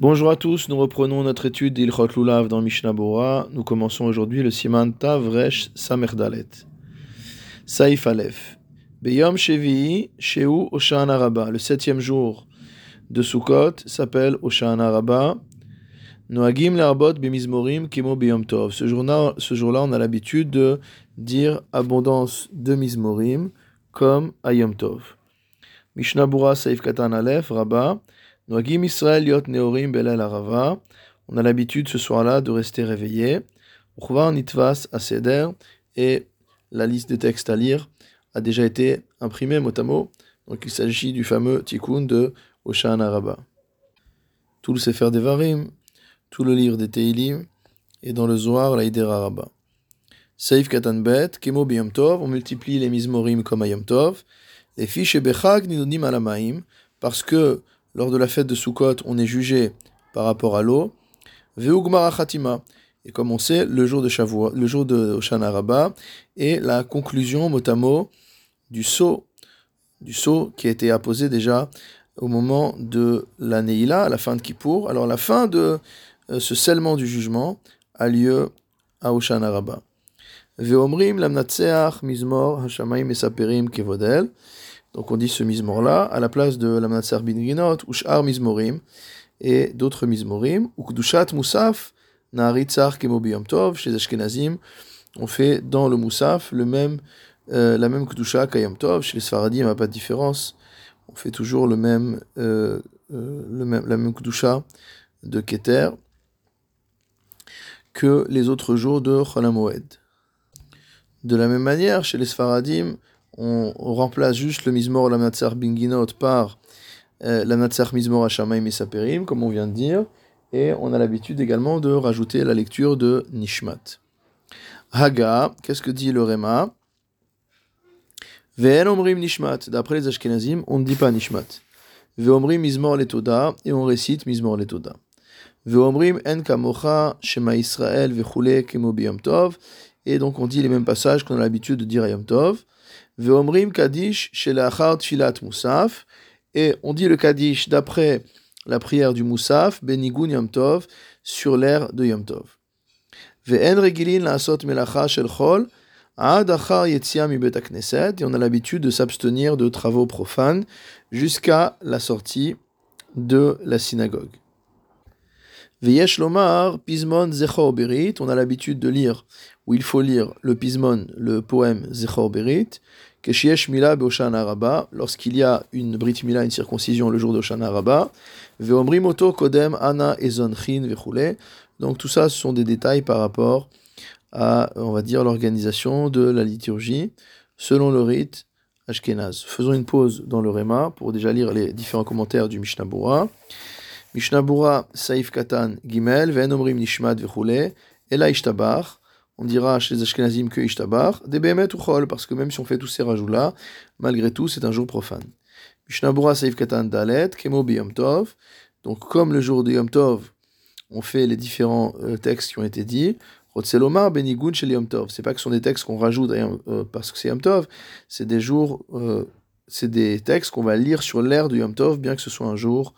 Bonjour à tous, nous reprenons notre étude d'Ilchot Lulav dans Mishnah Bora. Nous commençons aujourd'hui le Siman Tavresh Samerdalet. Saif Aleph. Beyom Shevi Sheu Oshana Rabba. Le septième jour de Sukkot s'appelle Oshana Rabba. Noagim Larbot Bimizmorim Kimo Beyom Tov. Ce jour-là, on a l'habitude de dire abondance de Mizmorim comme Ayom Tov. Mishnah Bora Saif Katan Aleph Rabba. On a l'habitude ce soir-là de rester réveillé. Uchvar Nitvas Aseder. Et la liste des textes à lire a déjà été imprimée mot à mot. Donc il s'agit du fameux Tikkun de Oshan Araba. Tout le Sefer Devarim, tout le livre des Teilim, et dans le Zohar, la Hider Araba. Seif Katan Bet, Kemo Biyom Tov, on multiplie les Mizmorim comme Ayom Tov. Les fiches Bechag Nidonim Alamaim, parce que lors de la fête de Sukkot, on est jugé par rapport à l'eau. Veugmara Khatima. Et comme on sait, le jour de Shavuot, le jour de est la conclusion mot à mot du saut, du saut qui a été apposé déjà au moment de la Neila, à la fin de Kippour. Alors la fin de euh, ce scellement du jugement a lieu à Oshana Rabbah. Veomrim lamnatseach mizmor hashamayim esaperim kevodel. Donc on dit ce mizmor-là à la place de lamnatseach binginot ou sh'ar mizmorim et d'autres mizmorim ou kdushat musaf naharitzach kemo biyom tov chez Ashkenazim. On fait dans le musaf le même, euh, la même kdusha qu'ayom tov. Chez les Sfaradim, il n'y a pas de différence. On fait toujours le même, euh, euh, le même, la même kdusha de Keter que les autres jours de Cholamoed. De la même manière, chez les Sfaradim, on, remplace juste le Mizmor la Binginot par euh, Mizmor Hashamayim et comme on vient de dire, et on a l'habitude également de rajouter la lecture de Nishmat. Haga, qu'est-ce que dit le Rema? Ve'en omrim Nishmat, d'après les Ashkenazim, on ne dit pas Nishmat. Ve'omrim Mizmor Letoda, et on récite Mizmor Letoda. Ve'omrim En Kamocha, Shema Israël, Ve'chule, Kemo Tov, et donc on dit les mêmes passages qu'on a l'habitude de dire à Yom Tov. Ve'omrim Kadish Shelachar Tfilat Musaf. Et on dit le Kadish d'après la prière du Musaf, Benigun Yom Tov, sur l'air de Yom Tov. Ve'en regilin la'asot melacha shel chol. Et on a l'habitude de s'abstenir de travaux profanes jusqu'à la sortie de la synagogue. Veyesh lomar, pismon zechor berit. On a l'habitude de lire où il faut lire le pismon, le poème Zechor Berit, Keshiesh Mila Beoshana Rabba, lorsqu'il y a une Brit Mila, une circoncision le jour d'Oshana Rabba, Veomri Moto Kodem Ana Ezon Chin Vechule. Donc tout ça, ce sont des détails par rapport à, on va dire, l'organisation de la liturgie selon le rite Ashkenaz. Faisons une pause dans le Réma pour déjà lire les différents commentaires du Mishnah Bura. Mishnah Bura Saif Katan Gimel, Ven Omrim Nishmat Vechule, Ela Ishtabach on dira chez les Ashkenazim que Ishtabar, des ou Chol, parce que même si on fait tous ces rajouts-là, malgré tout, c'est un jour profane. Mishnabura Saif Katan Dalet, Kemo Yom. Donc, comme le jour de Yom Tov, on fait les différents euh, textes qui ont été dits. Rotselomar Benigun chez Yom Tov. C'est pas que ce sont des textes qu'on rajoute euh, parce que c'est Yom Tov, c'est des jours, euh, c'est des textes qu'on va lire sur l'air de Yom Tov, bien que ce soit un jour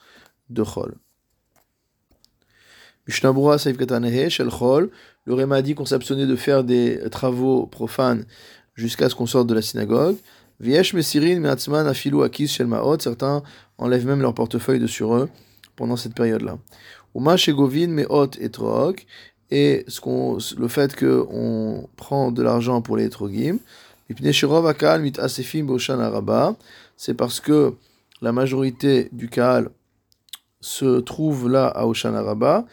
de Chol. Mishnabura Saif Katanehe, Shel Chol. Le Réma dit qu'on s'abstenait de faire des travaux profanes jusqu'à ce qu'on sorte de la synagogue. Viesh Mesirin Meatzman Afilu Akis Shel Maot. Certains enlèvent même leur portefeuille de sur eux pendant cette période-là. Uma Shegovin Meot et Trook. Et ce qu'on, le fait qu'on prend de l'argent pour les Etrogim. C'est parce que la majorité du Kaal se trouve là à Oshan Araba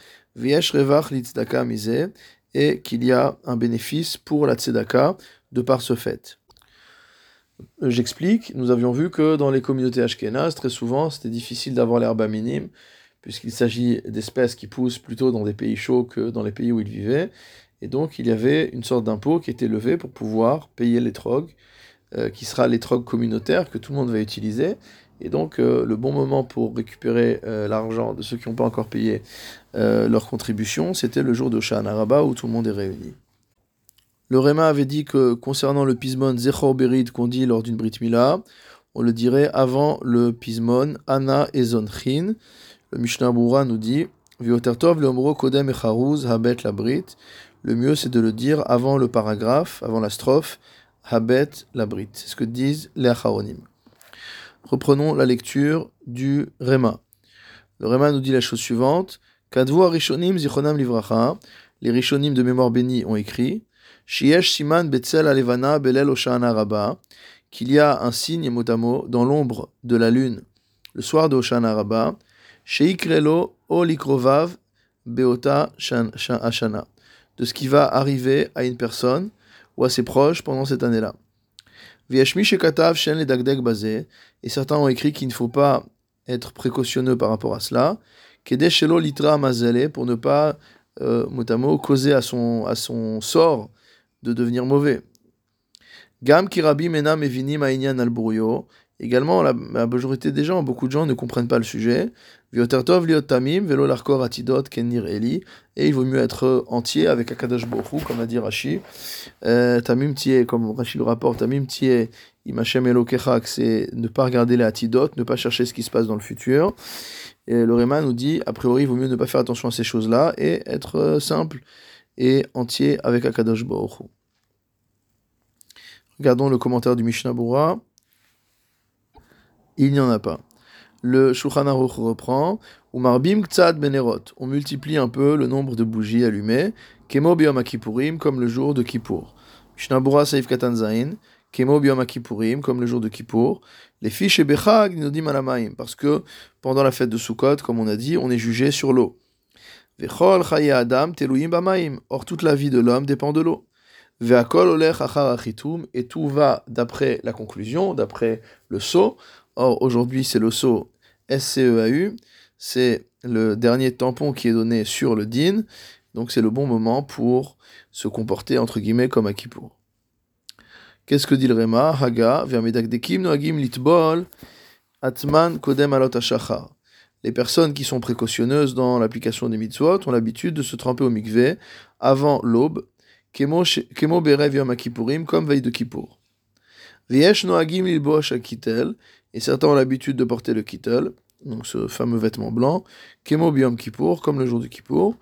et qu'il y a un bénéfice pour la tzedaka de par ce fait. J'explique, nous avions vu que dans les communautés ashkénazes, très souvent, c'était difficile d'avoir l'herbe minime, puisqu'il s'agit d'espèces qui poussent plutôt dans des pays chauds que dans les pays où ils vivaient. Et donc, il y avait une sorte d'impôt qui était levé pour pouvoir payer les trogues, euh, qui sera les trogues communautaires que tout le monde va utiliser. Et donc, euh, le bon moment pour récupérer euh, l'argent de ceux qui n'ont pas encore payé euh, leur contribution, c'était le jour de Shana où tout le monde est réuni. Le Réma avait dit que concernant le pismon Zechor Berid qu'on dit lors d'une Brit Mila, on le dirait avant le pismon Ana Ezonchin. Le Mishnah Boura nous dit Viotertov le kodem habet labrit. Le mieux c'est de le dire avant le paragraphe, avant la strophe, habet labrit. C'est ce que disent les acharonim. Reprenons la lecture du Rema. Le Rema nous dit la chose suivante. Kadvu rishonim zichonam livracha. Les rishonim de mémoire bénie ont écrit. Betzel alevana belel. Qu'il y a un signe motamo dans l'ombre de la lune le soir de Oshana Rabba. Sheikrelo olikrovav beota ashana. De ce qui va arriver à une personne ou à ses proches pendant cette année-là. Et certains ont écrit qu'il ne faut pas être précautionneux par rapport à cela. Pour ne pas, euh, causer à son, sort de devenir mauvais. Gam kirabi Également, la, majorité des gens, beaucoup de gens ne comprennent pas le sujet. Viotertov atidot kenir eli. Et il vaut mieux être entier avec Akadash Borou, comme a dit Rashi. Euh, tamim comme Rashi le rapporte, tamim imachem elokechak, c'est ne pas regarder les atidot, ne pas chercher ce qui se passe dans le futur. Et le Réma nous dit, a priori, il vaut mieux ne pas faire attention à ces choses-là et être euh, simple et entier avec Akadosh Borou. Regardons le commentaire du Mishnah Bura. Il n'y en a pas. Le Shulchan reprend. Umarbim ktsad benerot. On multiplie un peu le nombre de bougies allumées. Kemo biyom comme le jour de Kippour. Mishnah Bura Saif Katan Zain. Kemo biyom comme le jour de Kippour. Les fiches et bechag nodim alamaim. Parce que pendant la fête de Sukkot, comme on a dit, on est jugé sur l'eau. Vechol chaye adam teluyim bamaim. Or toute la vie de l'homme dépend de l'eau et tout va d'après la conclusion, d'après le saut. Or, aujourd'hui, c'est le saut SCEAU, c'est le dernier tampon qui est donné sur le din, donc c'est le bon moment pour se comporter, entre guillemets, comme à Kippour. Qu'est-ce que dit le Réma Haga, noagim litbol, atman kodem alot Les personnes qui sont précautionneuses dans l'application des mitzvot ont l'habitude de se tremper au mikveh avant l'aube, Kemo berev yom comme veille de Kippour. Viesh noagim akitel, et certains ont l'habitude de porter le kittel, donc ce fameux vêtement blanc, Kemo biom kippour, comme le jour du Kippour.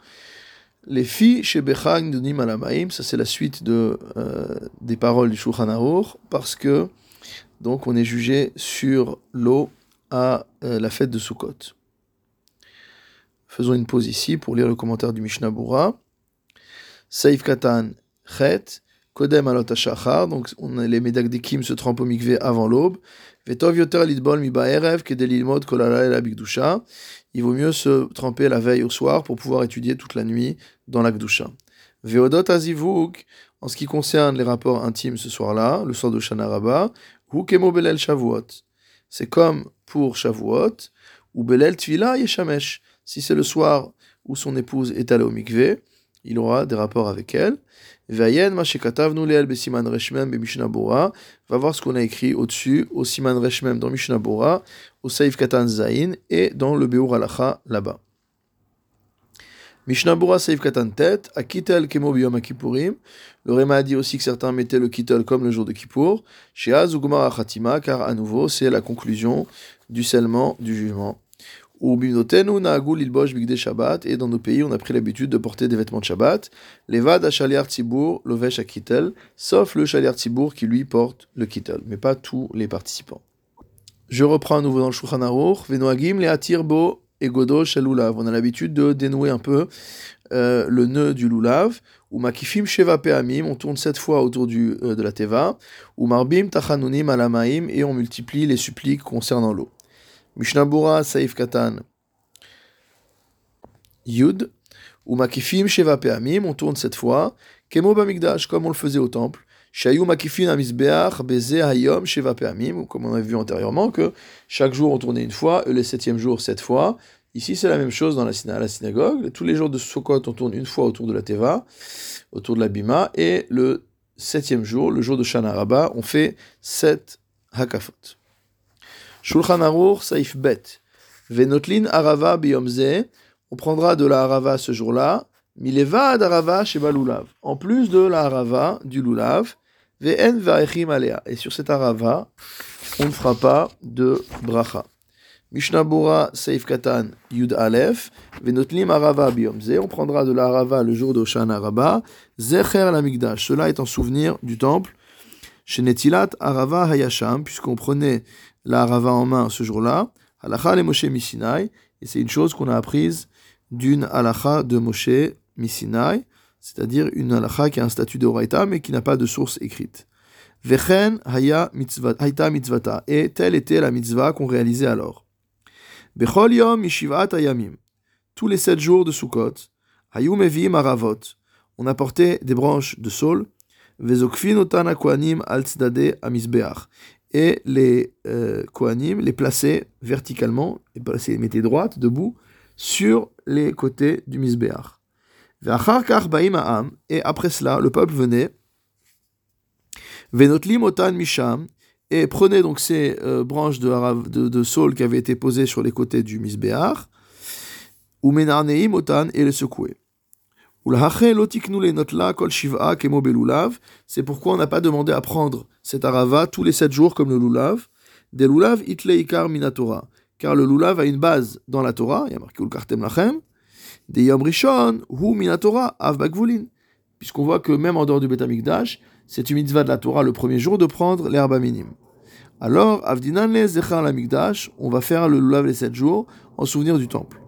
Les filles chez Bechag Dunim Alamaim, ça c'est la suite de, euh, des paroles du Shulchan parce que donc on est jugé sur l'eau à euh, la fête de Sukkot. Faisons une pause ici pour lire le commentaire du Mishnah Bura. Saif Katan Chet, Kodem Alot donc on les Medagdikim se trempent au mikvé avant l'aube. Il vaut mieux se tremper la veille au soir pour pouvoir étudier toute la nuit dans la Gdusha. Veodot en ce qui concerne les rapports intimes ce soir-là, le soir de Shana Rabba, Shavuot. C'est comme pour Shavuot, ou Belel Tvila Yeshamesh. Si c'est le soir où son épouse est allée au mikvé, il aura des rapports avec elle. Mishnah Va voir ce qu'on a écrit au-dessus, au siman reshmem dans Mishnah Bora, au saif katan zain et dans le beur alacha là-bas. Mishnah Bora saif katan tet, a kitel kemo biyom. Le Réma a dit aussi que certains mettaient le kitel comme le jour de Kippour. Chez Azugumar Khatima, car à nouveau c'est la conclusion du scellement du jugement. Ou Shabbat, et dans nos pays, on a pris l'habitude de porter des vêtements de Shabbat. Levad Ashaliar Tzibour, Lovesh Akitel, sauf le Shaliar Tzibour qui lui porte le Kittel, mais pas tous les participants. Je reprends à nouveau dans le Shulchan Aruch, Venoagim, le Atirbo et Godo Shalulav. On a l'habitude de dénouer un peu euh, le nœud du Lulav. Ou Makifim Sheva Peamim, on tourne sept fois autour du, euh, de la Teva. Ou Marbim Tachanunim Alamaim, et on multiplie les suppliques concernant l'eau. Mishnabura Saif Katan Yud, ou Makifim Sheva Peamim, on tourne cette fois, Kemo Bamigdash, comme on le faisait au temple, Shayu Makifim Amisbeach Beze Hayom Sheva Peamim, comme on a vu antérieurement, que chaque jour on tournait une fois, et le septième jour sept fois. Ici c'est la même chose dans la, synagogue, tous les jours de Sukkot on tourne une fois autour de la Teva, autour de la Bima, et le septième jour, le jour de Shana Rabba, on fait sept Hakafot. Shulchan Aruch, Saif Bet. Venotlin Arava Biyomze. On prendra de la Arava ce jour-là. Mileva Arava Sheba Lulav. En plus de la Arava du Lulav. Ve'en Vaechim Alea. Et sur cette Arava, on ne fera pas de bracha. Mishnah Bora Seif Katan Yud Aleph, Venotlim Arava Biyomze, on prendra de la Arava le jour d'Oshan Araba, Zecher la cela est en souvenir du temple, chez Netilat Arava Hayasham, puisqu'on prenait la Arava en main ce jour-là, Halacha le Moshe Misinai, et c'est une chose qu'on a apprise d'une Halacha de Moshe Misinai, c'est-à-dire une Halacha qui a un statut de Horaïta, mais qui n'a pas de source écrite. Vechen Haya Mitzvata, et telle était la mitzvah qu'on réalisait alors. Bechol Yom Mishivat Ayamim. Tous les sept jours de Sukkot, Hayum Evim Aravot. On apportait des branches de saule. Vezokfin Otan Kohanim Al Tzadade Amisbeach. Et les euh, Kohanim les plaçaient verticalement, les mettaient droites, debout, sur les côtés du Misbeach. Et après cela, le peuple venait. Venotlim Otan Misham et prenez donc ces euh, branches de, saule qui avaient été posées sur les côtés du misbéar, ou et les secouer. C'est pourquoi on n'a pas demandé à prendre cet arava tous les sept jours comme le lulav. Des lulav itle ikar minatora. Car le lulav a une base dans la Torah, il y a marqué kartem lachem. Des yom rishon hu minatora av Puisqu'on voit que même en dehors du Betamikdash, c'est une mitzvah de la Torah le premier jour de prendre l'herbe minime. Alors, Avdinan Zechar l'Amikdash, on va faire le lulav les sept jours en souvenir du temple.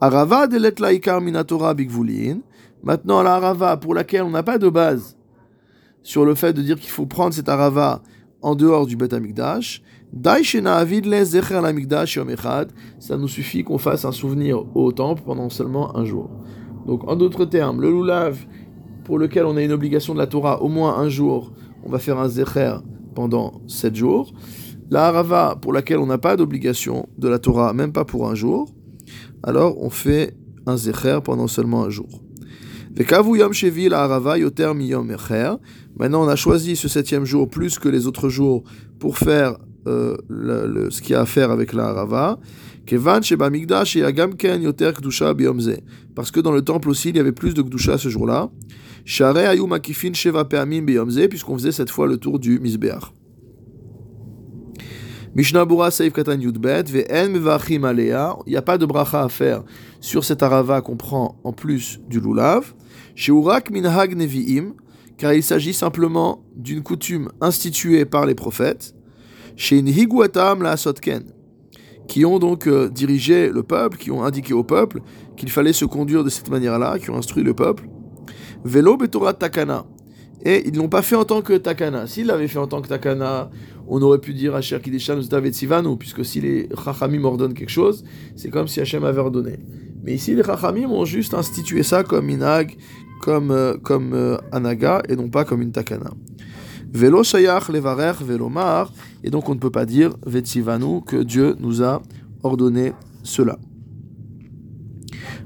Arava de l'Etlaikar Minatora Bigvulin. Maintenant, la Arava pour laquelle on n'a pas de base sur le fait de dire qu'il faut prendre cette Arava en dehors du Bet Amikdash. Ça nous suffit qu'on fasse un souvenir au temple pendant seulement un jour. Donc, en d'autres termes, le lulav pour lequel on a une obligation de la Torah au moins un jour, on va faire un zecher pendant sept jours. La harava pour laquelle on n'a pas d'obligation de la Torah, même pas pour un jour, alors on fait un zecher pendant seulement un jour. Maintenant, on a choisi ce septième jour plus que les autres jours pour faire euh, le, ce qu'il y a à faire avec la harava. Parce que dans le temple aussi, il y avait plus de Gdusha ce jour-là puisqu'on faisait cette fois le tour du Misbeach. Mishnah Bura Saif Katan Yudbet, Mevachim Alea, il n'y a pas de bracha à faire sur cette arava qu'on prend en plus du lulav. Sheurak Minhag Nevi'im, car il s'agit simplement d'une coutume instituée par les prophètes. Chez Nihiguatam la Sotken, qui ont donc euh, dirigé le peuple, qui ont indiqué au peuple qu'il fallait se conduire de cette manière-là, qui ont instruit le peuple. Velo Betorah Takana. Et ils ne l'ont pas fait en tant que Takana. S'ils l'avaient fait en tant que Takana, on aurait pu dire Asher Kideshan David Sivanu, puisque si les Chachamim ordonnent quelque chose, c'est comme si Hachem avait ordonné. Mais ici, les Chachamim ont juste institué ça comme Inag, comme, euh, comme euh, Anaga, et non pas comme une Takana. Velo Shayach Levarer Velomar, et donc on ne peut pas dire Vetsivanu que Dieu nous a ordonné cela.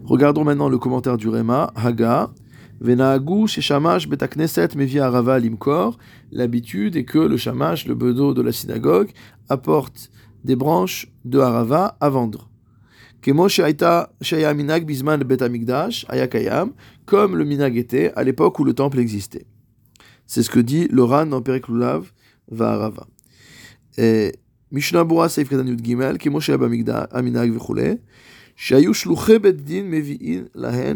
Regardons maintenant le commentaire du Réma, Haga. Venahagu shamash betakneset mevia arava limkor. L'habitude est que le shamash, le bedeau de la synagogue, apporte des branches de harava à vendre. Comme le minag était à l'époque où le temple existait. C'est ce que dit le Ran dans Periklulav va harava. Et Mishnah Bura Seif Katanut Gimel, Kemo shaya minag vechule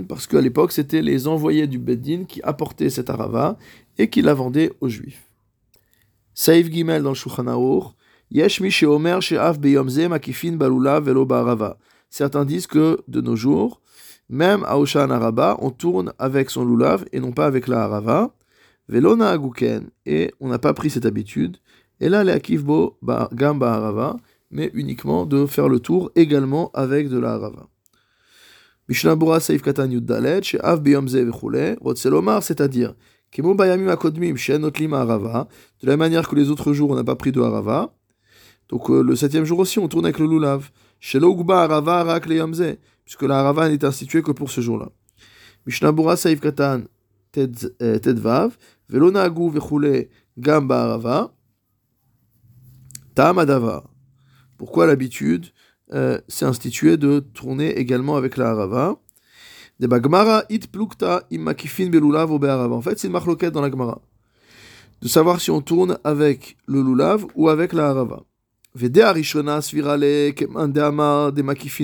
parce qu'à l'époque, c'était les envoyés du Beddin qui apportaient cet arava et qui la vendaient aux Juifs. Saïf Gimel dans le Shulchan Yesh mi sheomer she'af beyomze makifin balula velo ba'arava. Certains disent que de nos jours, même à Oshan Araba, on tourne avec son lulav et non pas avec la harava. Velo na'aguken. Et on n'a pas pris cette habitude. Et là, les akivbo gamba harava mais uniquement de faire le tour également avec de la harava. Mishnah Bura Saif Katan Yuddalet, chez Av Biyomze Vechule, Rotselomar, c'est-à-dire, Kemo Bayamim Akodmim, chez Notlim Harava, de la manière que les autres jours on n'a pas pris de harava. Donc euh, le septième jour aussi on tourne avec le lulav. Chez Logba Harava Rak Yomze, puisque la harava n'est instituée que pour ce jour-là. Mishnah Bura Saif Katan euh, Tedvav, Velona Agu Vechule Gamba Harava, Tam Adavar. Pourquoi l'habitude euh, s'est instituée de tourner également avec la harava? It plukta En fait, c'est une marloquette dans la Gemara. De savoir si on tourne avec le lulav ou avec la harava. De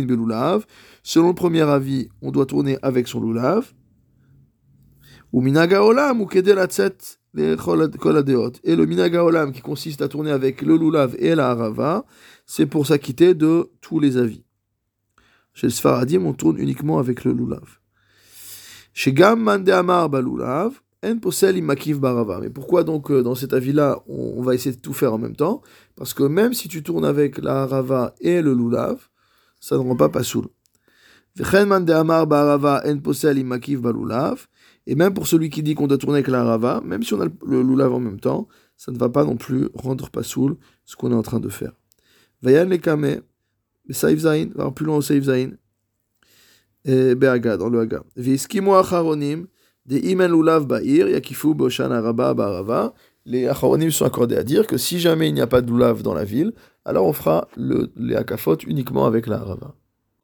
Belulav. Selon le premier avis, on doit tourner avec son lulav. Ou Minaga Olam ou Kedelatzet et le minaga olam qui consiste à tourner avec le lulav et la harava, c'est pour s'acquitter de tous les avis. Chez le Sfaradim, on tourne uniquement avec le lulav. Chez Gam Mande Amar Balulav, En Posel Imakif Barava. Mais pourquoi donc euh, dans cet avis-là, on, va essayer de tout faire en même temps? Parce que même si tu tournes avec la harava et le lulav, ça ne rend pas pasoul. Vechen Mande Amar Barava En Posel Imakif Balulav. Et même pour celui qui dit qu'on doit tourner avec la rava, même si on a le lulav en même temps, ça ne va pas non plus rendre pas soul ce qu'on est en train de faire. Vayan le kame, saif zain, va plus loin au saif zain, be'aga, dans le haga. Viskimo acharonim, de imen lulav ba'ir, yakifu boshan araba ba'arava. Les acharonim sont accordés à dire que si jamais il n'y a pas de lulav dans la ville, alors on fera le, les akafot uniquement avec la rava.